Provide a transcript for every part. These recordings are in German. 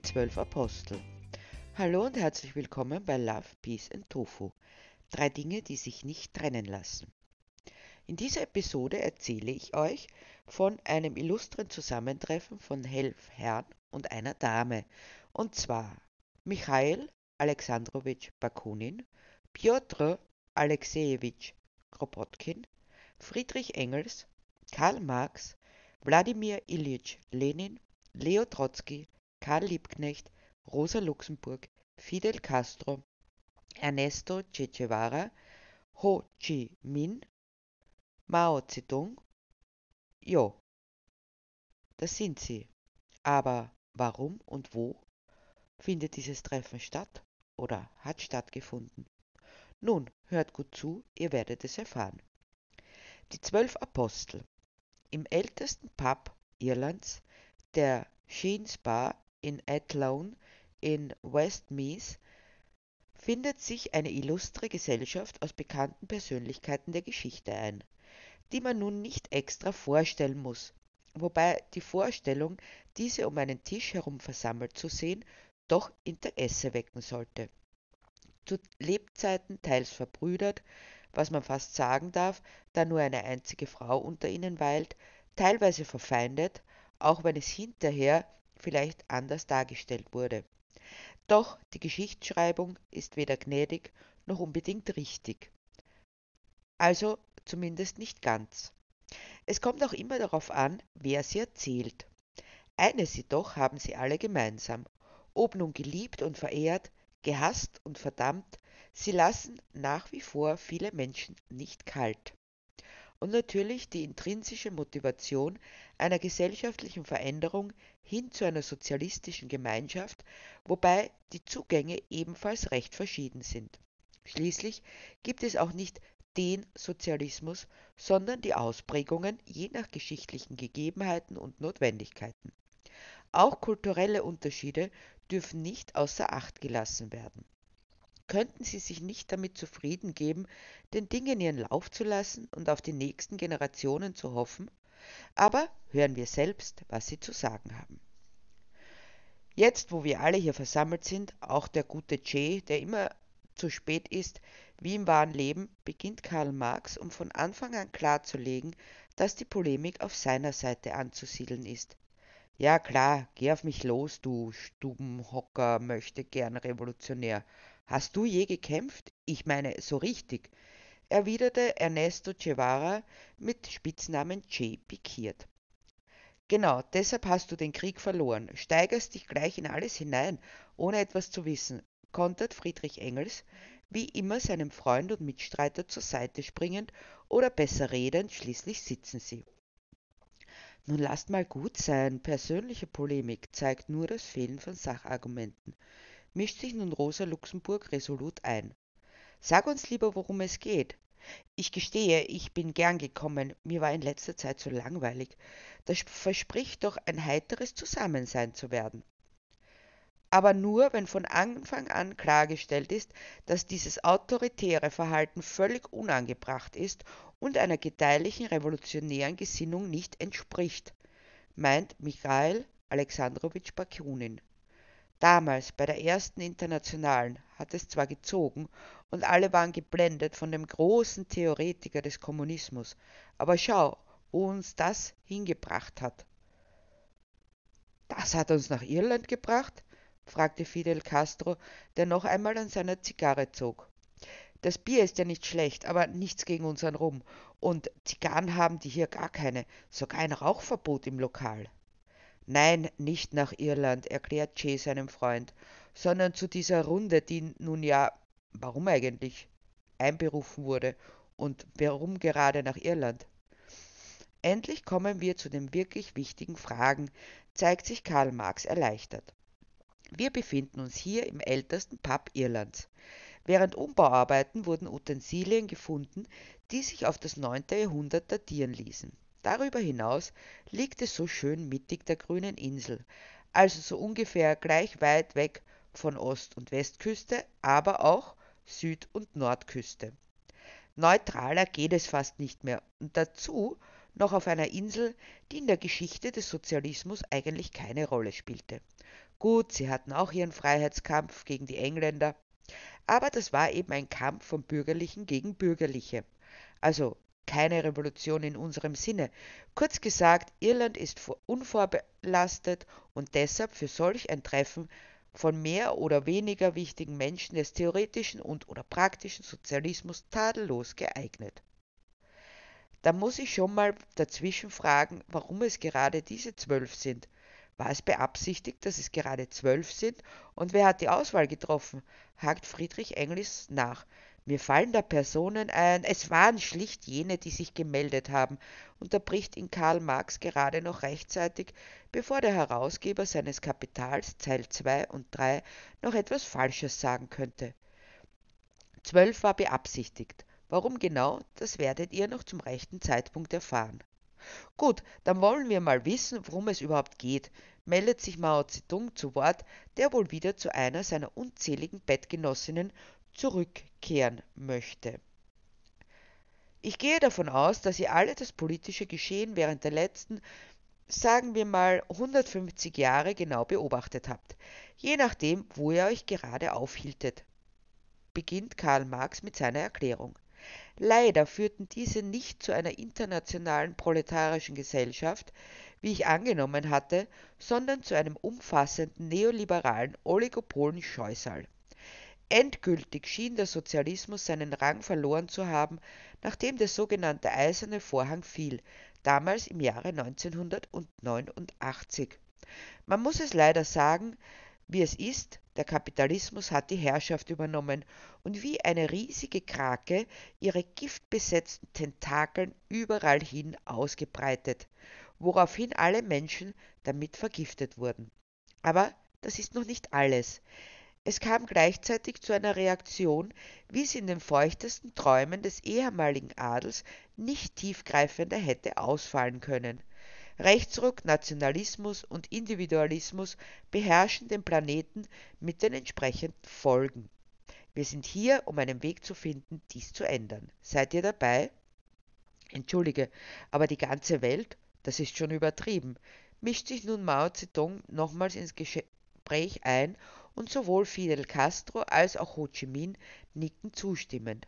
die zwölf Apostel. Hallo und herzlich willkommen bei Love, Peace and Tofu. Drei Dinge, die sich nicht trennen lassen. In dieser Episode erzähle ich euch von einem illustren Zusammentreffen von elf Herren und einer Dame. Und zwar Michael Alexandrowitsch Bakunin, Piotr Alexejewitsch Kropotkin, Friedrich Engels, Karl Marx, Wladimir Ilyich Lenin, Leo Trotzki, Karl Liebknecht, Rosa Luxemburg, Fidel Castro, Ernesto Che Guevara, Ho Chi Minh, Mao Zedong. Jo, das sind sie. Aber warum und wo findet dieses Treffen statt oder hat stattgefunden? Nun, hört gut zu, ihr werdet es erfahren. Die zwölf Apostel. Im ältesten Pub Irlands, der Sheen's Bar in Athlone in Westmeath findet sich eine illustre Gesellschaft aus bekannten Persönlichkeiten der Geschichte ein, die man nun nicht extra vorstellen muss, wobei die Vorstellung, diese um einen Tisch herum versammelt zu sehen, doch Interesse wecken sollte. Zu Lebzeiten teils verbrüdert, was man fast sagen darf, da nur eine einzige Frau unter ihnen weilt, teilweise verfeindet, auch wenn es hinterher vielleicht anders dargestellt wurde. Doch die Geschichtsschreibung ist weder gnädig noch unbedingt richtig. Also zumindest nicht ganz. Es kommt auch immer darauf an, wer sie erzählt. Eines jedoch haben sie alle gemeinsam. Ob nun geliebt und verehrt, gehasst und verdammt, sie lassen nach wie vor viele Menschen nicht kalt und natürlich die intrinsische Motivation einer gesellschaftlichen Veränderung hin zu einer sozialistischen Gemeinschaft, wobei die Zugänge ebenfalls recht verschieden sind. Schließlich gibt es auch nicht den Sozialismus, sondern die Ausprägungen je nach geschichtlichen Gegebenheiten und Notwendigkeiten. Auch kulturelle Unterschiede dürfen nicht außer Acht gelassen werden könnten sie sich nicht damit zufrieden geben, den Dingen ihren Lauf zu lassen und auf die nächsten Generationen zu hoffen? Aber hören wir selbst, was sie zu sagen haben. Jetzt, wo wir alle hier versammelt sind, auch der gute Che, der immer zu spät ist, wie im wahren Leben, beginnt Karl Marx, um von Anfang an klarzulegen, dass die Polemik auf seiner Seite anzusiedeln ist. Ja klar, geh auf mich los, du Stubenhocker, möchte gern Revolutionär, Hast du je gekämpft? Ich meine, so richtig, erwiderte Ernesto Guevara mit Spitznamen Che pikiert. Genau, deshalb hast du den Krieg verloren, steigerst dich gleich in alles hinein, ohne etwas zu wissen, kontert Friedrich Engels, wie immer seinem Freund und Mitstreiter zur Seite springend oder besser redend, schließlich sitzen sie. Nun lasst mal gut sein, persönliche Polemik zeigt nur das Fehlen von Sachargumenten mischt sich nun Rosa Luxemburg resolut ein. Sag uns lieber, worum es geht. Ich gestehe, ich bin gern gekommen, mir war in letzter Zeit so langweilig. Das verspricht doch ein heiteres Zusammensein zu werden. Aber nur, wenn von Anfang an klargestellt ist, dass dieses autoritäre Verhalten völlig unangebracht ist und einer gedeihlichen revolutionären Gesinnung nicht entspricht, meint Michael Alexandrowitsch Bakunin. Damals, bei der ersten Internationalen, hat es zwar gezogen und alle waren geblendet von dem großen Theoretiker des Kommunismus, aber schau, wo uns das hingebracht hat. Das hat uns nach Irland gebracht? fragte Fidel Castro, der noch einmal an seiner Zigarre zog. Das Bier ist ja nicht schlecht, aber nichts gegen unseren Rum. Und Zigarren haben die hier gar keine, sogar ein Rauchverbot im Lokal. Nein, nicht nach Irland, erklärt Che seinem Freund, sondern zu dieser Runde, die nun ja, warum eigentlich, einberufen wurde und warum gerade nach Irland. Endlich kommen wir zu den wirklich wichtigen Fragen, zeigt sich Karl Marx erleichtert. Wir befinden uns hier im ältesten Pub Irlands. Während Umbauarbeiten wurden Utensilien gefunden, die sich auf das 9. Jahrhundert datieren ließen. Darüber hinaus liegt es so schön mittig der grünen Insel, also so ungefähr gleich weit weg von Ost- und Westküste, aber auch Süd- und Nordküste. Neutraler geht es fast nicht mehr und dazu noch auf einer Insel, die in der Geschichte des Sozialismus eigentlich keine Rolle spielte. Gut, sie hatten auch ihren Freiheitskampf gegen die Engländer, aber das war eben ein Kampf von Bürgerlichen gegen Bürgerliche. Also keine Revolution in unserem Sinne. Kurz gesagt, Irland ist unvorbelastet und deshalb für solch ein Treffen von mehr oder weniger wichtigen Menschen des theoretischen und oder praktischen Sozialismus tadellos geeignet. Da muss ich schon mal dazwischen fragen, warum es gerade diese zwölf sind. War es beabsichtigt, dass es gerade zwölf sind? Und wer hat die Auswahl getroffen? hakt Friedrich Engels nach. Mir fallen da Personen ein. Es waren schlicht jene, die sich gemeldet haben, unterbricht ihn Karl Marx gerade noch rechtzeitig, bevor der Herausgeber seines Kapitals, Zeil 2 und 3, noch etwas Falsches sagen könnte. Zwölf war beabsichtigt. Warum genau, das werdet ihr noch zum rechten Zeitpunkt erfahren. Gut, dann wollen wir mal wissen, worum es überhaupt geht, meldet sich Mao Zedong zu Wort, der wohl wieder zu einer seiner unzähligen Bettgenossinnen zurückkehren möchte. Ich gehe davon aus, dass ihr alle das politische Geschehen während der letzten, sagen wir mal, 150 Jahre genau beobachtet habt, je nachdem, wo ihr euch gerade aufhieltet. Beginnt Karl Marx mit seiner Erklärung. Leider führten diese nicht zu einer internationalen proletarischen Gesellschaft, wie ich angenommen hatte, sondern zu einem umfassenden neoliberalen Oligopolen-Scheusal. Endgültig schien der Sozialismus seinen Rang verloren zu haben, nachdem der sogenannte Eiserne Vorhang fiel, damals im Jahre 1989. Man muss es leider sagen, wie es ist, der Kapitalismus hat die Herrschaft übernommen und wie eine riesige Krake ihre giftbesetzten Tentakeln überall hin ausgebreitet, woraufhin alle Menschen damit vergiftet wurden. Aber das ist noch nicht alles. Es kam gleichzeitig zu einer Reaktion, wie sie in den feuchtesten Träumen des ehemaligen Adels nicht tiefgreifender hätte ausfallen können. Rechtsruck, Nationalismus und Individualismus beherrschen den Planeten mit den entsprechenden Folgen. Wir sind hier, um einen Weg zu finden, dies zu ändern. Seid ihr dabei? Entschuldige, aber die ganze Welt, das ist schon übertrieben, mischt sich nun Mao Zedong nochmals ins Gespräch ein und sowohl Fidel Castro als auch Ho Chi Minh nicken zustimmend.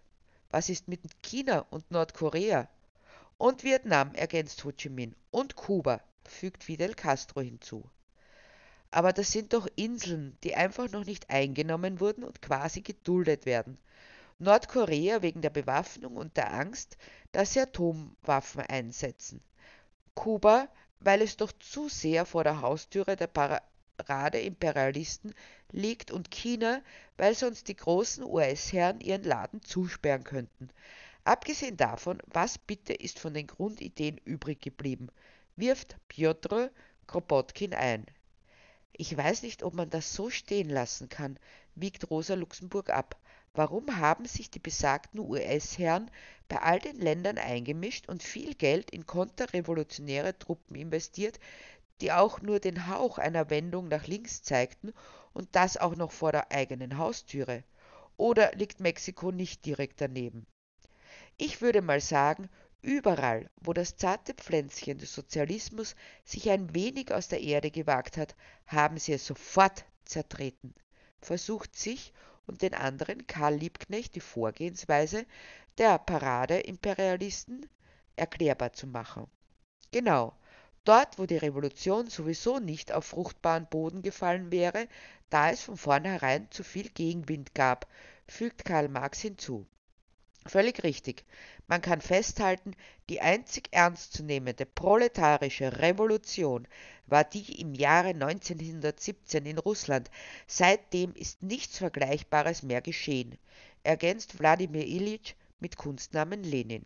Was ist mit China und Nordkorea? Und Vietnam, ergänzt Ho Chi Minh. Und Kuba, fügt Fidel Castro hinzu. Aber das sind doch Inseln, die einfach noch nicht eingenommen wurden und quasi geduldet werden. Nordkorea wegen der Bewaffnung und der Angst, dass sie Atomwaffen einsetzen. Kuba, weil es doch zu sehr vor der Haustüre der Parade-Imperialisten liegt und China, weil sonst die großen US-Herren ihren Laden zusperren könnten. Abgesehen davon, was bitte ist von den Grundideen übrig geblieben, wirft Piotr Kropotkin ein. Ich weiß nicht, ob man das so stehen lassen kann, wiegt Rosa Luxemburg ab. Warum haben sich die besagten US-Herren bei all den Ländern eingemischt und viel Geld in konterrevolutionäre Truppen investiert, die auch nur den Hauch einer Wendung nach links zeigten und das auch noch vor der eigenen Haustüre? Oder liegt Mexiko nicht direkt daneben? Ich würde mal sagen, überall, wo das zarte Pflänzchen des Sozialismus sich ein wenig aus der Erde gewagt hat, haben sie es sofort zertreten. Versucht sich und den anderen Karl Liebknecht die Vorgehensweise der Parade-Imperialisten erklärbar zu machen. Genau, dort, wo die Revolution sowieso nicht auf fruchtbaren Boden gefallen wäre, da es von vornherein zu viel Gegenwind gab, fügt Karl Marx hinzu. Völlig richtig. Man kann festhalten, die einzig ernstzunehmende proletarische Revolution war die im Jahre 1917 in Russland. Seitdem ist nichts Vergleichbares mehr geschehen, ergänzt Wladimir Ilyich mit Kunstnamen Lenin.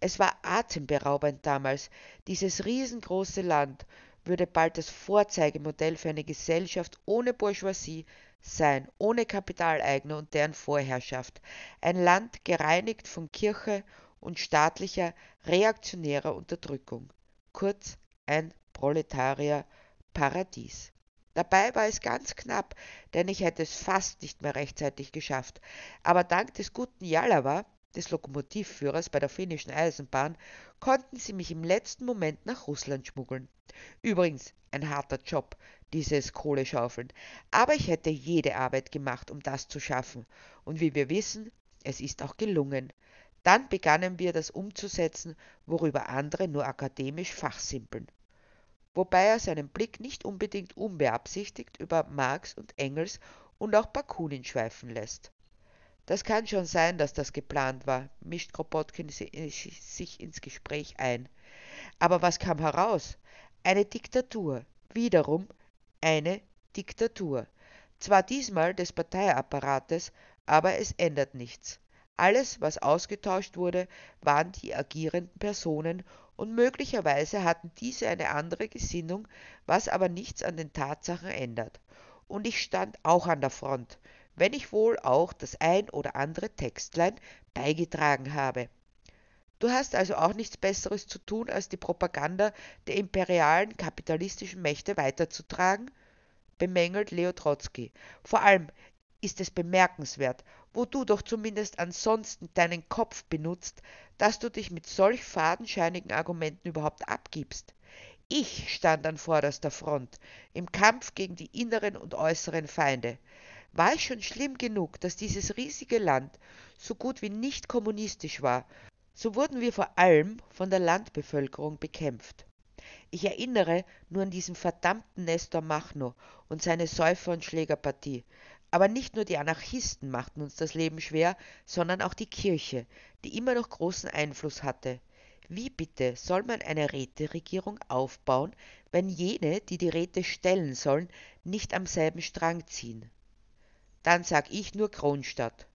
Es war atemberaubend damals. Dieses riesengroße Land würde bald das Vorzeigemodell für eine Gesellschaft ohne Bourgeoisie, sein, ohne Kapitaleigner und deren Vorherrschaft, ein Land gereinigt von Kirche und staatlicher reaktionärer Unterdrückung, kurz ein Proletarier-Paradies. Dabei war es ganz knapp, denn ich hätte es fast nicht mehr rechtzeitig geschafft. Aber dank des guten Jalawa, des Lokomotivführers bei der finnischen Eisenbahn, konnten sie mich im letzten Moment nach Russland schmuggeln. Übrigens ein harter Job, dieses Kohleschaufeln, aber ich hätte jede Arbeit gemacht, um das zu schaffen, und wie wir wissen, es ist auch gelungen. Dann begannen wir das umzusetzen, worüber andere nur akademisch fachsimpeln. Wobei er seinen Blick nicht unbedingt unbeabsichtigt über Marx und Engels und auch Bakunin schweifen lässt. Das kann schon sein, dass das geplant war, mischt Kropotkin sich ins Gespräch ein. Aber was kam heraus? Eine Diktatur. Wiederum eine Diktatur. Zwar diesmal des Parteiapparates, aber es ändert nichts. Alles, was ausgetauscht wurde, waren die agierenden Personen und möglicherweise hatten diese eine andere Gesinnung, was aber nichts an den Tatsachen ändert. Und ich stand auch an der Front, wenn ich wohl auch das ein oder andere Textlein beigetragen habe. Du hast also auch nichts Besseres zu tun, als die Propaganda der imperialen kapitalistischen Mächte weiterzutragen? bemängelt Leo Trotzki. Vor allem ist es bemerkenswert, wo du doch zumindest ansonsten deinen Kopf benutzt, dass du dich mit solch fadenscheinigen Argumenten überhaupt abgibst. Ich stand an vorderster Front im Kampf gegen die inneren und äußeren Feinde. War es schon schlimm genug, dass dieses riesige Land so gut wie nicht kommunistisch war, so wurden wir vor allem von der Landbevölkerung bekämpft. Ich erinnere nur an diesen verdammten Nestor Machno und seine Säufer- und Schlägerpartie. Aber nicht nur die Anarchisten machten uns das Leben schwer, sondern auch die Kirche, die immer noch großen Einfluss hatte. Wie bitte soll man eine Räteregierung aufbauen, wenn jene, die die Räte stellen sollen, nicht am selben Strang ziehen? Dann sag ich nur Kronstadt.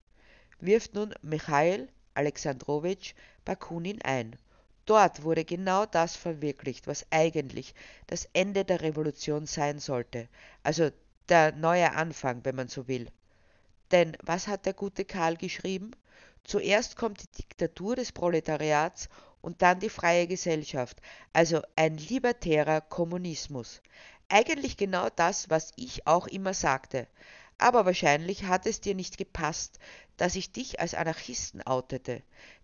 Wirft nun Michail Alexandrowitsch Bakunin ein. Dort wurde genau das verwirklicht, was eigentlich das Ende der Revolution sein sollte, also der neue Anfang, wenn man so will. Denn was hat der gute Karl geschrieben? Zuerst kommt die Diktatur des Proletariats und dann die freie Gesellschaft, also ein libertärer Kommunismus. Eigentlich genau das, was ich auch immer sagte. Aber wahrscheinlich hat es dir nicht gepasst, dass ich dich als Anarchisten outete.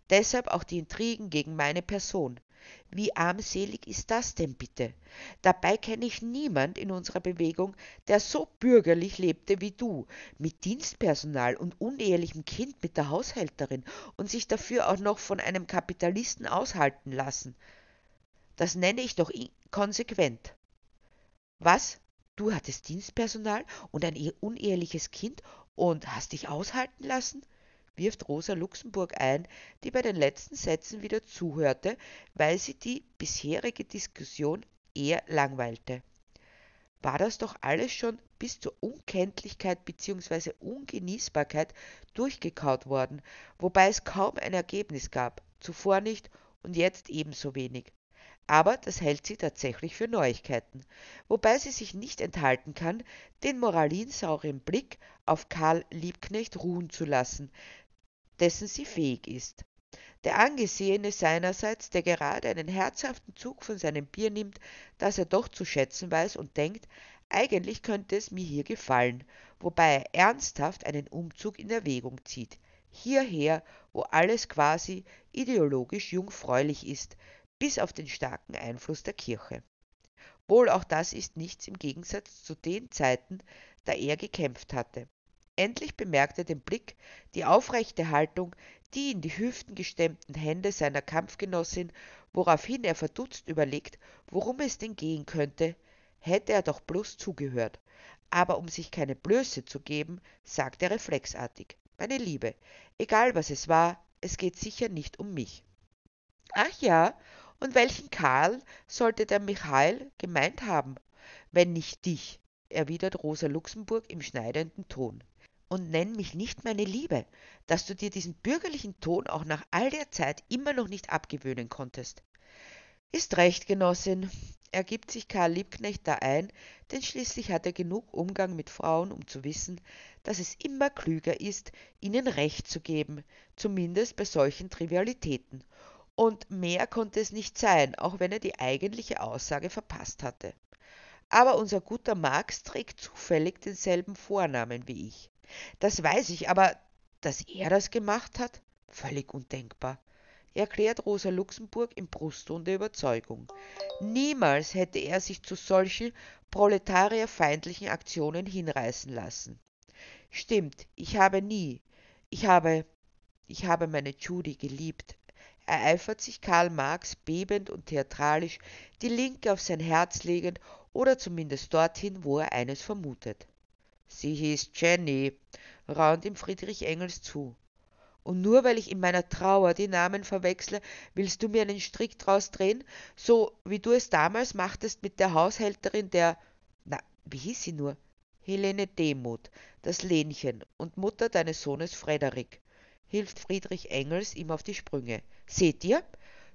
Deshalb auch die Intrigen gegen meine Person. Wie armselig ist das denn bitte? Dabei kenne ich niemand in unserer Bewegung, der so bürgerlich lebte wie du, mit Dienstpersonal und unehelichem Kind mit der Haushälterin und sich dafür auch noch von einem Kapitalisten aushalten lassen. Das nenne ich doch konsequent. Was? Du hattest Dienstpersonal und ein uneheliches Kind und hast dich aushalten lassen? wirft Rosa Luxemburg ein, die bei den letzten Sätzen wieder zuhörte, weil sie die bisherige Diskussion eher langweilte. War das doch alles schon bis zur Unkenntlichkeit bzw. Ungenießbarkeit durchgekaut worden, wobei es kaum ein Ergebnis gab, zuvor nicht und jetzt ebenso wenig aber das hält sie tatsächlich für Neuigkeiten, wobei sie sich nicht enthalten kann, den moralinsauren Blick auf Karl Liebknecht ruhen zu lassen, dessen sie fähig ist. Der Angesehene seinerseits, der gerade einen herzhaften Zug von seinem Bier nimmt, das er doch zu schätzen weiß und denkt, eigentlich könnte es mir hier gefallen, wobei er ernsthaft einen Umzug in Erwägung zieht. Hierher, wo alles quasi ideologisch jungfräulich ist, bis auf den starken Einfluss der Kirche. Wohl auch das ist nichts im Gegensatz zu den Zeiten, da er gekämpft hatte. Endlich bemerkt er den Blick, die aufrechte Haltung, die in die Hüften gestemmten Hände seiner Kampfgenossin, woraufhin er verdutzt überlegt, worum es denn gehen könnte, hätte er doch bloß zugehört. Aber um sich keine Blöße zu geben, sagt er reflexartig, meine Liebe, egal was es war, es geht sicher nicht um mich. Ach ja, und welchen Karl sollte der Michael gemeint haben, wenn nicht dich? erwidert Rosa Luxemburg im schneidenden Ton. Und nenn mich nicht meine Liebe, dass du dir diesen bürgerlichen Ton auch nach all der Zeit immer noch nicht abgewöhnen konntest. Ist recht, Genossin, ergibt sich Karl Liebknecht da ein, denn schließlich hat er genug Umgang mit Frauen, um zu wissen, dass es immer klüger ist, ihnen Recht zu geben, zumindest bei solchen Trivialitäten, und mehr konnte es nicht sein, auch wenn er die eigentliche Aussage verpasst hatte. Aber unser guter Marx trägt zufällig denselben Vornamen wie ich. Das weiß ich, aber dass er das gemacht hat? Völlig undenkbar. erklärt Rosa Luxemburg im Brustton der Überzeugung. Niemals hätte er sich zu solchen proletarierfeindlichen Aktionen hinreißen lassen. Stimmt, ich habe nie, ich habe, ich habe meine Judy geliebt, ereifert sich Karl Marx bebend und theatralisch, die Linke auf sein Herz legend oder zumindest dorthin, wo er eines vermutet. Sie hieß Jenny, raunt ihm Friedrich Engels zu. Und nur weil ich in meiner Trauer die Namen verwechsle, willst du mir einen Strick draus drehen, so wie du es damals machtest mit der Haushälterin der, na, wie hieß sie nur? Helene Demuth, das Lenchen und Mutter deines Sohnes Frederik, hilft Friedrich Engels ihm auf die Sprünge. Seht ihr?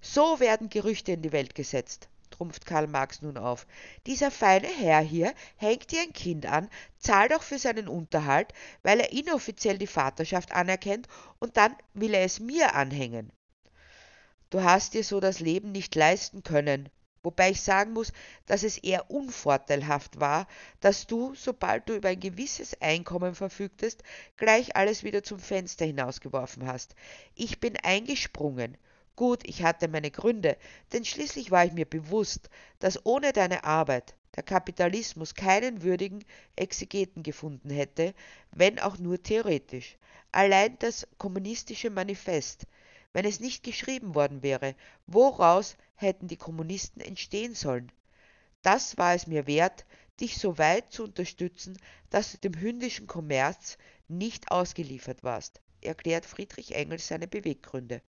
So werden Gerüchte in die Welt gesetzt, trumpft Karl Marx nun auf. Dieser feine Herr hier hängt dir ein Kind an, zahlt auch für seinen Unterhalt, weil er inoffiziell die Vaterschaft anerkennt, und dann will er es mir anhängen. Du hast dir so das Leben nicht leisten können, Wobei ich sagen muss, dass es eher unvorteilhaft war, dass du, sobald du über ein gewisses Einkommen verfügtest, gleich alles wieder zum Fenster hinausgeworfen hast. Ich bin eingesprungen. Gut, ich hatte meine Gründe, denn schließlich war ich mir bewusst, dass ohne deine Arbeit der Kapitalismus keinen würdigen Exegeten gefunden hätte, wenn auch nur theoretisch. Allein das kommunistische Manifest, wenn es nicht geschrieben worden wäre, woraus hätten die Kommunisten entstehen sollen. Das war es mir wert, dich so weit zu unterstützen, dass du dem hündischen Kommerz nicht ausgeliefert warst, erklärt Friedrich Engels seine Beweggründe.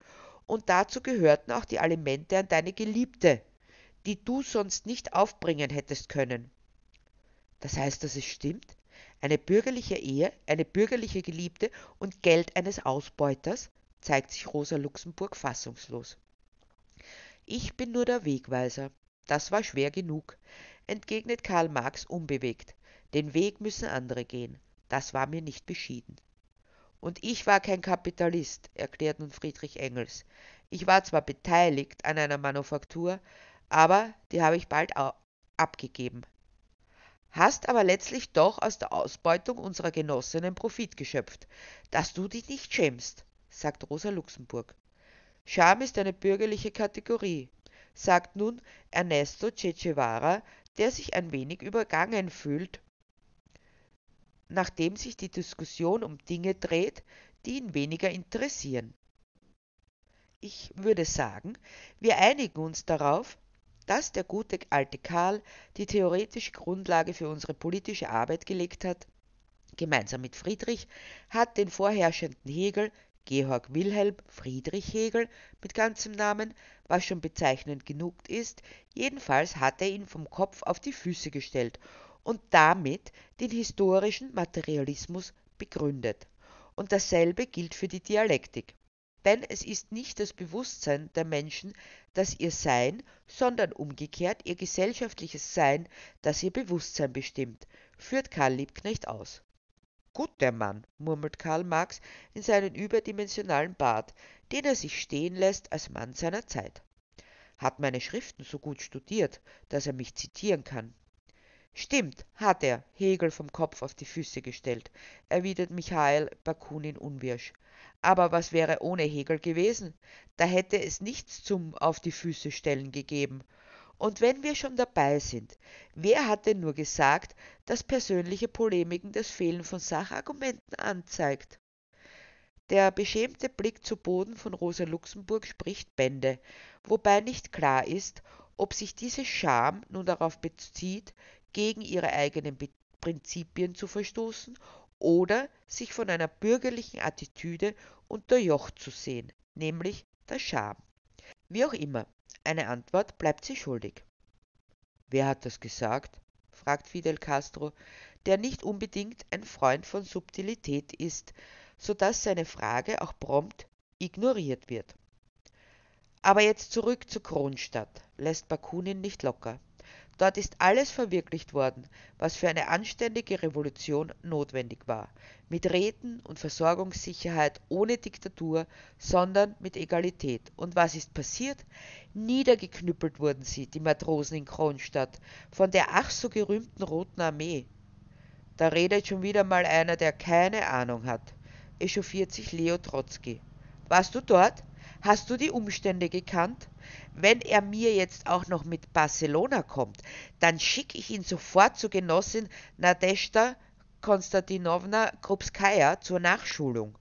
Und dazu gehörten auch die Alimente an deine Geliebte, die du sonst nicht aufbringen hättest können. Das heißt, dass es stimmt? Eine bürgerliche Ehe, eine bürgerliche Geliebte und Geld eines Ausbeuters? Zeigt sich Rosa Luxemburg fassungslos. Ich bin nur der Wegweiser. Das war schwer genug, entgegnet Karl Marx unbewegt. Den Weg müssen andere gehen. Das war mir nicht beschieden. Und ich war kein Kapitalist, erklärt nun Friedrich Engels. Ich war zwar beteiligt an einer Manufaktur, aber die habe ich bald abgegeben. Hast aber letztlich doch aus der Ausbeutung unserer Genossinnen Profit geschöpft, dass du dich nicht schämst, sagt Rosa Luxemburg. Scham ist eine bürgerliche Kategorie, sagt nun Ernesto Che Guevara, der sich ein wenig übergangen fühlt, nachdem sich die Diskussion um Dinge dreht, die ihn weniger interessieren. Ich würde sagen, wir einigen uns darauf, dass der gute alte Karl die theoretische Grundlage für unsere politische Arbeit gelegt hat. Gemeinsam mit Friedrich hat den vorherrschenden Hegel Georg Wilhelm Friedrich Hegel mit ganzem Namen, was schon bezeichnend genug ist, jedenfalls hat er ihn vom Kopf auf die Füße gestellt und damit den historischen Materialismus begründet. Und dasselbe gilt für die Dialektik. Denn es ist nicht das Bewusstsein der Menschen, das ihr Sein, sondern umgekehrt ihr gesellschaftliches Sein, das ihr Bewusstsein bestimmt, führt Karl Liebknecht aus. Gut, der Mann, murmelt Karl Marx in seinen überdimensionalen Bart, den er sich stehen lässt als Mann seiner Zeit. Hat meine Schriften so gut studiert, dass er mich zitieren kann. Stimmt, hat er, Hegel vom Kopf auf die Füße gestellt, erwidert Michael Bakunin unwirsch. Aber was wäre ohne Hegel gewesen? Da hätte es nichts zum Auf die Füße stellen gegeben. Und wenn wir schon dabei sind, wer hat denn nur gesagt, dass persönliche Polemiken das Fehlen von Sachargumenten anzeigt? Der beschämte Blick zu Boden von Rosa Luxemburg spricht Bände, wobei nicht klar ist, ob sich diese Scham nun darauf bezieht, gegen ihre eigenen Be Prinzipien zu verstoßen oder sich von einer bürgerlichen Attitüde unterjocht zu sehen, nämlich der Scham. Wie auch immer, eine Antwort bleibt sie schuldig. Wer hat das gesagt? fragt Fidel Castro, der nicht unbedingt ein Freund von Subtilität ist, so dass seine Frage auch prompt ignoriert wird. Aber jetzt zurück zu Kronstadt, lässt Bakunin nicht locker. Dort ist alles verwirklicht worden, was für eine anständige Revolution notwendig war, mit Räten und Versorgungssicherheit ohne Diktatur, sondern mit Egalität. Und was ist passiert? Niedergeknüppelt wurden sie, die Matrosen in Kronstadt, von der ach so gerühmten Roten Armee. Da redet schon wieder mal einer, der keine Ahnung hat, echauffiert sich Leo Trotzki. Warst du dort? Hast du die Umstände gekannt? Wenn er mir jetzt auch noch mit Barcelona kommt, dann schicke ich ihn sofort zur Genossin Nadeshda Konstantinowna Krupskaja zur Nachschulung.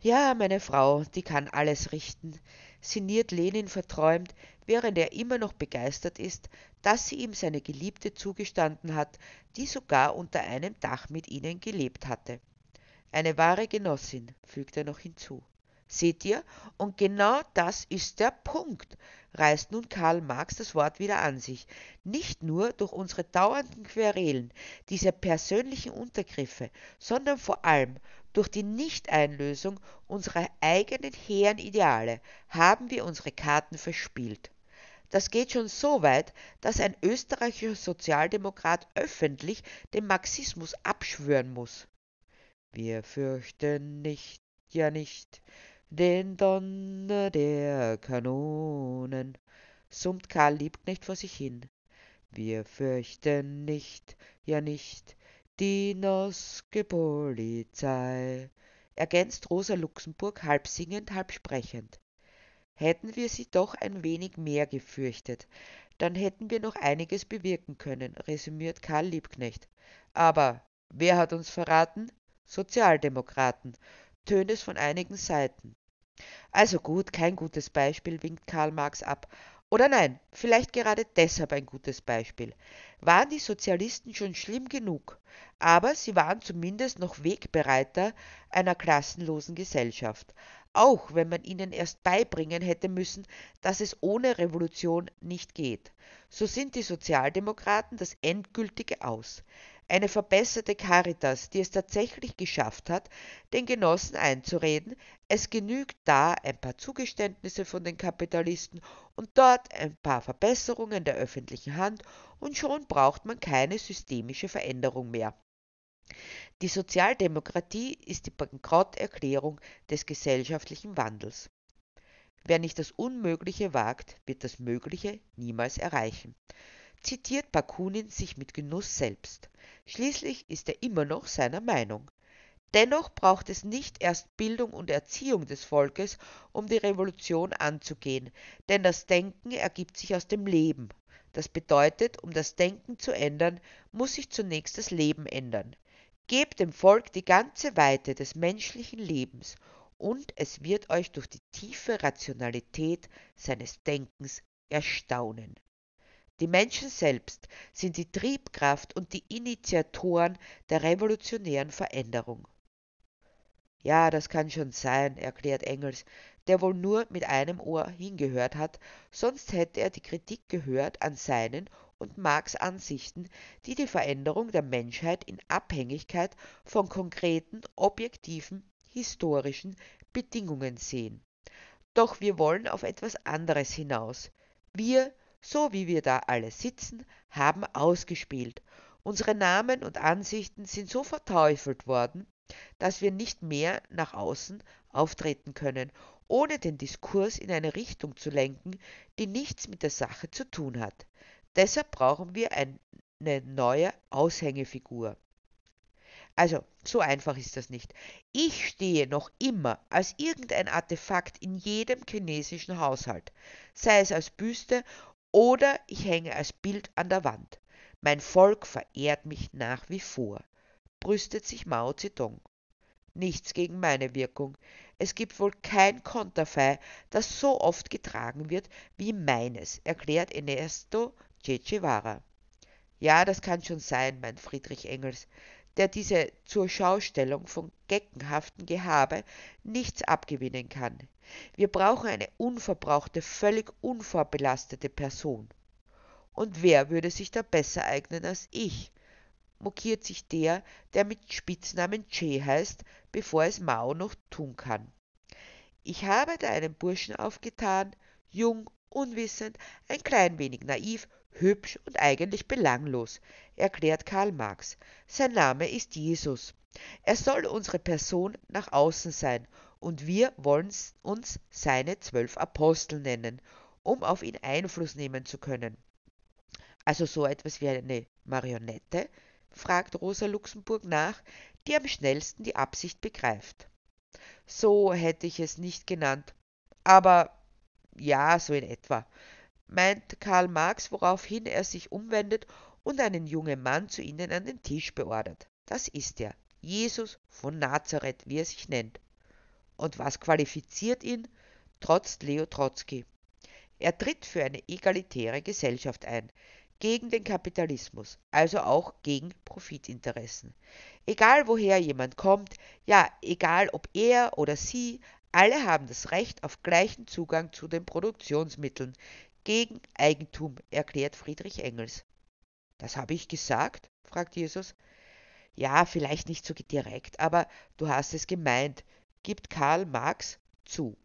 Ja, meine Frau, die kann alles richten, sinniert Lenin verträumt, während er immer noch begeistert ist, dass sie ihm seine Geliebte zugestanden hat, die sogar unter einem Dach mit ihnen gelebt hatte. Eine wahre Genossin, fügt er noch hinzu. Seht ihr? Und genau das ist der Punkt, reißt nun Karl Marx das Wort wieder an sich. Nicht nur durch unsere dauernden Querelen, diese persönlichen Untergriffe, sondern vor allem durch die Nichteinlösung unserer eigenen hehren Ideale haben wir unsere Karten verspielt. Das geht schon so weit, dass ein österreichischer Sozialdemokrat öffentlich den Marxismus abschwören muss. Wir fürchten nicht, ja nicht, den Donner der Kanonen, summt Karl Liebknecht vor sich hin. Wir fürchten nicht, ja nicht, die noske Polizei, ergänzt Rosa Luxemburg halb singend, halb sprechend. Hätten wir sie doch ein wenig mehr gefürchtet, dann hätten wir noch einiges bewirken können, resümiert Karl Liebknecht. Aber wer hat uns verraten? Sozialdemokraten, tönt es von einigen Seiten. Also gut, kein gutes Beispiel, winkt Karl Marx ab. Oder nein, vielleicht gerade deshalb ein gutes Beispiel. Waren die Sozialisten schon schlimm genug, aber sie waren zumindest noch Wegbereiter einer klassenlosen Gesellschaft, auch wenn man ihnen erst beibringen hätte müssen, dass es ohne Revolution nicht geht. So sind die Sozialdemokraten das endgültige Aus eine verbesserte Caritas, die es tatsächlich geschafft hat, den Genossen einzureden, es genügt da ein paar Zugeständnisse von den Kapitalisten und dort ein paar Verbesserungen der öffentlichen Hand und schon braucht man keine systemische Veränderung mehr. Die Sozialdemokratie ist die Bankrotterklärung des gesellschaftlichen Wandels. Wer nicht das Unmögliche wagt, wird das Mögliche niemals erreichen zitiert Bakunin sich mit Genuss selbst. Schließlich ist er immer noch seiner Meinung. Dennoch braucht es nicht erst Bildung und Erziehung des Volkes, um die Revolution anzugehen, denn das Denken ergibt sich aus dem Leben. Das bedeutet, um das Denken zu ändern, muss sich zunächst das Leben ändern. Gebt dem Volk die ganze Weite des menschlichen Lebens, und es wird euch durch die tiefe Rationalität seines Denkens erstaunen. Die Menschen selbst sind die Triebkraft und die Initiatoren der revolutionären Veränderung. Ja, das kann schon sein, erklärt Engels, der wohl nur mit einem Ohr hingehört hat, sonst hätte er die Kritik gehört an seinen und Marx Ansichten, die die Veränderung der Menschheit in Abhängigkeit von konkreten, objektiven, historischen Bedingungen sehen. Doch wir wollen auf etwas anderes hinaus. Wir so wie wir da alle sitzen, haben ausgespielt. Unsere Namen und Ansichten sind so verteufelt worden, dass wir nicht mehr nach außen auftreten können, ohne den Diskurs in eine Richtung zu lenken, die nichts mit der Sache zu tun hat. Deshalb brauchen wir eine neue Aushängefigur. Also, so einfach ist das nicht. Ich stehe noch immer als irgendein Artefakt in jedem chinesischen Haushalt, sei es als Büste oder ich hänge als Bild an der Wand. Mein Volk verehrt mich nach wie vor, brüstet sich Mao Zedong. Nichts gegen meine Wirkung. Es gibt wohl kein Konterfei, das so oft getragen wird wie meines, erklärt Ernesto Che Guevara. Ja, das kann schon sein, mein Friedrich Engels, der diese zur Schaustellung von geckenhaften Gehabe nichts abgewinnen kann. Wir brauchen eine unverbrauchte, völlig unvorbelastete Person. Und wer würde sich da besser eignen als ich? mokiert sich der, der mit Spitznamen Che heißt, bevor es Mao noch tun kann. Ich habe da einen Burschen aufgetan, jung, unwissend, ein klein wenig naiv, hübsch und eigentlich belanglos, erklärt Karl Marx. Sein Name ist Jesus. Er soll unsere Person nach außen sein und wir wollen uns seine zwölf Apostel nennen, um auf ihn Einfluss nehmen zu können. Also so etwas wie eine Marionette? fragt Rosa Luxemburg nach, die am schnellsten die Absicht begreift. So hätte ich es nicht genannt, Aber ja, so in etwa, meint Karl Marx, woraufhin er sich umwendet und einen jungen Mann zu ihnen an den Tisch beordert. Das ist er, Jesus von Nazareth, wie er sich nennt. Und was qualifiziert ihn? Trotz Leo Trotzki. Er tritt für eine egalitäre Gesellschaft ein, gegen den Kapitalismus, also auch gegen Profitinteressen. Egal woher jemand kommt, ja, egal ob er oder sie, alle haben das Recht auf gleichen Zugang zu den Produktionsmitteln, gegen Eigentum, erklärt Friedrich Engels. Das habe ich gesagt? fragt Jesus. Ja, vielleicht nicht so direkt, aber du hast es gemeint, gibt Karl Marx zu.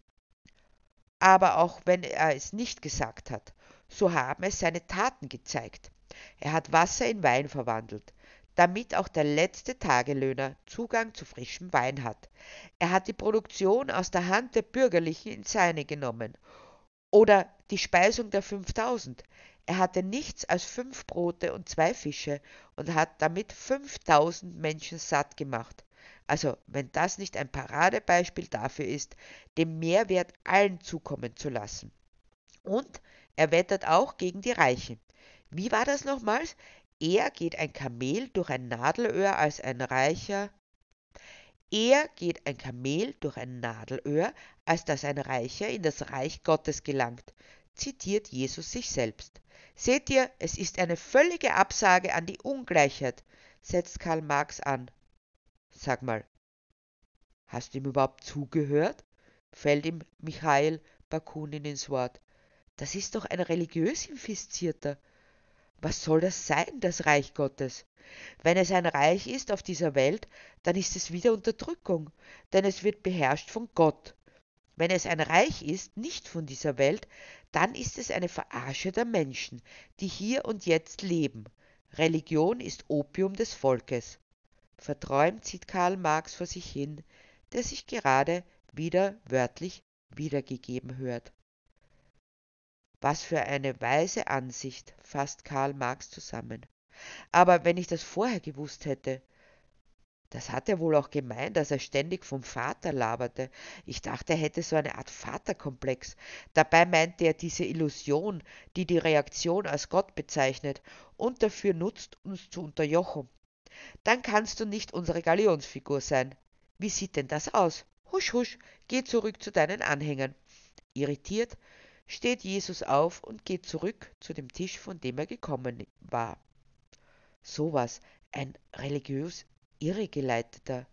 Aber auch wenn er es nicht gesagt hat, so haben es seine Taten gezeigt. Er hat Wasser in Wein verwandelt, damit auch der letzte Tagelöhner Zugang zu frischem Wein hat. Er hat die Produktion aus der Hand der Bürgerlichen in seine genommen. Oder die Speisung der 5000. Er hatte nichts als fünf Brote und zwei Fische und hat damit 5000 Menschen satt gemacht. Also, wenn das nicht ein Paradebeispiel dafür ist, den Mehrwert allen zukommen zu lassen. Und er wettert auch gegen die Reichen. Wie war das nochmals? Eher geht ein Kamel durch ein Nadelöhr als ein Reicher. Eher geht ein Kamel durch ein Nadelöhr, als dass ein Reicher in das Reich Gottes gelangt, zitiert Jesus sich selbst. Seht ihr, es ist eine völlige Absage an die Ungleichheit, setzt Karl Marx an. Sag mal, hast du ihm überhaupt zugehört? fällt ihm Michael Bakunin ins Wort. Das ist doch ein religiös Infizierter. Was soll das sein, das Reich Gottes? Wenn es ein Reich ist auf dieser Welt, dann ist es wieder Unterdrückung, denn es wird beherrscht von Gott. Wenn es ein Reich ist, nicht von dieser Welt, dann ist es eine Verarsche der Menschen, die hier und jetzt leben. Religion ist Opium des Volkes. Verträumt sieht Karl Marx vor sich hin, der sich gerade wieder wörtlich wiedergegeben hört. Was für eine weise Ansicht, fasst Karl Marx zusammen. Aber wenn ich das vorher gewusst hätte, das hat er wohl auch gemeint, dass er ständig vom Vater laberte. Ich dachte, er hätte so eine Art Vaterkomplex. Dabei meinte er diese Illusion, die die Reaktion als Gott bezeichnet und dafür nutzt, uns zu unterjochen dann kannst du nicht unsere Galionsfigur sein. Wie sieht denn das aus? Husch, husch, geh zurück zu deinen Anhängern. Irritiert steht Jesus auf und geht zurück zu dem Tisch, von dem er gekommen war. Sowas, ein religiös Irregeleiteter,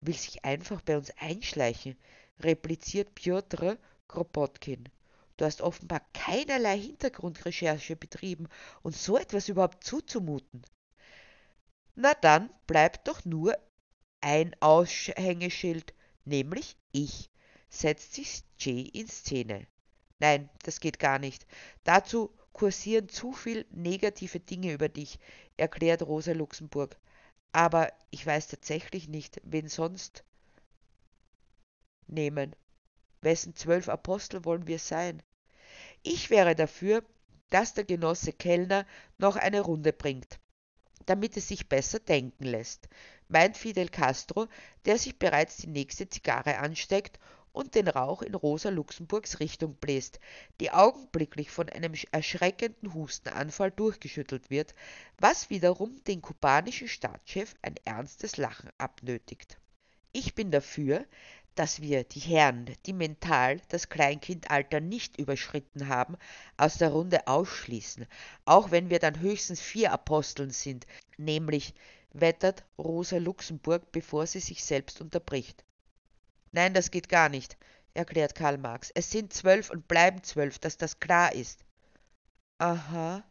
will sich einfach bei uns einschleichen, repliziert Piotr Kropotkin. Du hast offenbar keinerlei Hintergrundrecherche betrieben und so etwas überhaupt zuzumuten. Na dann bleibt doch nur ein Aushängeschild, nämlich ich, setzt sich Jay in Szene. Nein, das geht gar nicht. Dazu kursieren zu viel negative Dinge über dich, erklärt Rosa Luxemburg. Aber ich weiß tatsächlich nicht, wen sonst nehmen. Wessen zwölf Apostel wollen wir sein? Ich wäre dafür, dass der Genosse Kellner noch eine Runde bringt damit es sich besser denken lässt, meint Fidel Castro, der sich bereits die nächste Zigarre ansteckt und den Rauch in Rosa Luxemburgs Richtung bläst, die augenblicklich von einem erschreckenden Hustenanfall durchgeschüttelt wird, was wiederum den kubanischen Staatschef ein ernstes Lachen abnötigt. Ich bin dafür, dass wir die Herren, die mental das Kleinkindalter nicht überschritten haben, aus der Runde ausschließen, auch wenn wir dann höchstens vier Aposteln sind, nämlich wettert Rosa Luxemburg, bevor sie sich selbst unterbricht. Nein, das geht gar nicht, erklärt Karl Marx. Es sind zwölf und bleiben zwölf, dass das klar ist. Aha,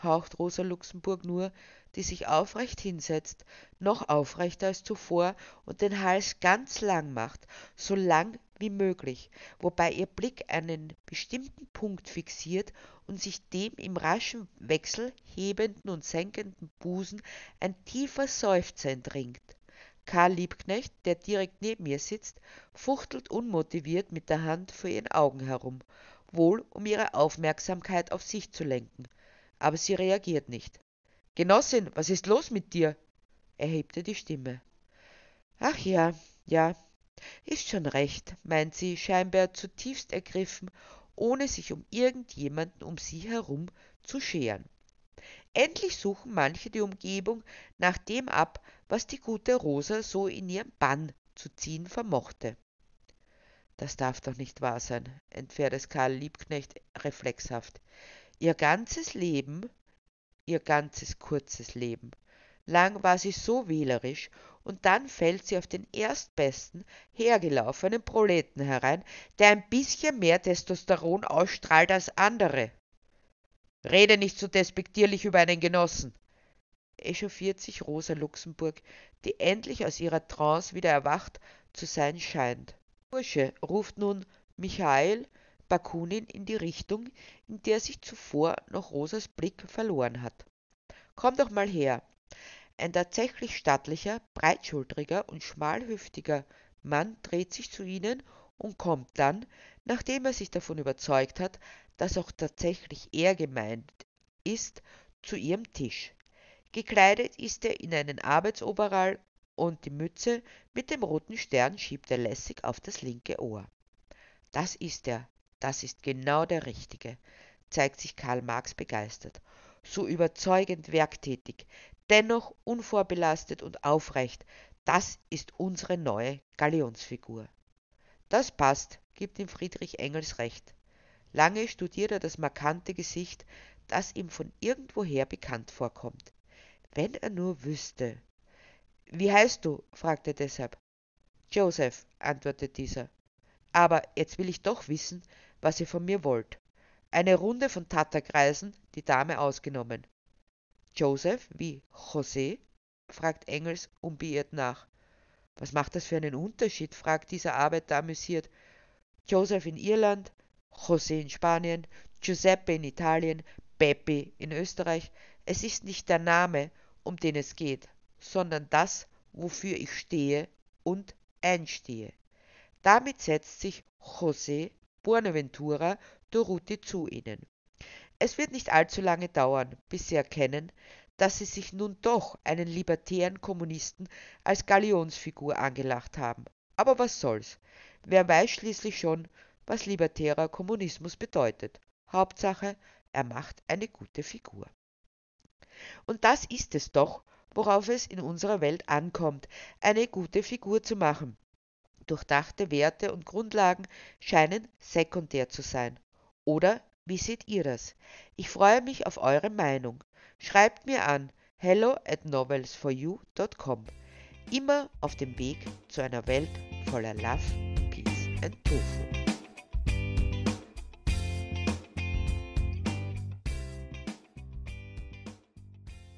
haucht Rosa Luxemburg nur, die sich aufrecht hinsetzt, noch aufrechter als zuvor und den Hals ganz lang macht, so lang wie möglich, wobei ihr Blick einen bestimmten Punkt fixiert und sich dem im raschen Wechsel hebenden und senkenden Busen ein tiefer Seufzer entringt. Karl Liebknecht, der direkt neben ihr sitzt, fuchtelt unmotiviert mit der Hand vor ihren Augen herum, wohl um ihre Aufmerksamkeit auf sich zu lenken, aber sie reagiert nicht. Genossin, was ist los mit dir? erhebte die Stimme. Ach ja, ja, Ist schon recht, meint sie, scheinbar zutiefst ergriffen, ohne sich um irgendjemanden um sie herum zu scheren. Endlich suchen manche die Umgebung nach dem ab, was die gute Rosa so in ihren Bann zu ziehen vermochte. Das darf doch nicht wahr sein, entfährt es Karl Liebknecht reflexhaft. Ihr ganzes Leben, ihr ganzes kurzes Leben, lang war sie so wählerisch, und dann fällt sie auf den erstbesten hergelaufenen Proleten herein, der ein bisschen mehr Testosteron ausstrahlt als andere. Rede nicht so despektierlich über einen Genossen, echauffiert sich Rosa Luxemburg, die endlich aus ihrer Trance wieder erwacht zu sein scheint. Bursche, ruft nun Michael Bakunin in die Richtung, in der sich zuvor noch Rosas Blick verloren hat. Komm doch mal her. Ein tatsächlich stattlicher, breitschultriger und schmalhüftiger Mann dreht sich zu ihnen und kommt dann, nachdem er sich davon überzeugt hat, dass auch tatsächlich er gemeint ist, zu ihrem Tisch. Gekleidet ist er in einen Arbeitsoberall und die Mütze mit dem roten Stern schiebt er lässig auf das linke Ohr. Das ist er, das ist genau der Richtige, zeigt sich Karl Marx begeistert. So überzeugend werktätig, dennoch unvorbelastet und aufrecht, das ist unsere neue Galionsfigur. Das passt, gibt ihm Friedrich Engels recht. Lange studiert er das markante Gesicht, das ihm von irgendwoher bekannt vorkommt. Wenn er nur wüsste. Wie heißt du? fragte er deshalb. Joseph, antwortete dieser. Aber jetzt will ich doch wissen, was ihr von mir wollt. Eine Runde von Tatterkreisen, die Dame ausgenommen. Joseph wie José? fragt Engels unbeirrt nach. Was macht das für einen Unterschied? fragt dieser Arbeiter amüsiert. Joseph in Irland, José in Spanien, Giuseppe in Italien, Pepe in Österreich. Es ist nicht der Name, um den es geht, sondern das, wofür ich stehe und einstehe. Damit setzt sich José Buenaventura Doruti zu ihnen. Es wird nicht allzu lange dauern, bis sie erkennen, dass sie sich nun doch einen libertären Kommunisten als Galionsfigur angelacht haben. Aber was soll's? Wer weiß schließlich schon, was libertärer Kommunismus bedeutet. Hauptsache, er macht eine gute Figur. Und das ist es doch, worauf es in unserer Welt ankommt, eine gute Figur zu machen. Durchdachte Werte und Grundlagen scheinen sekundär zu sein. Oder wie seht ihr das? Ich freue mich auf eure Meinung. Schreibt mir an hello at novelsforyou.com. Immer auf dem Weg zu einer Welt voller Love, Peace and Tofu.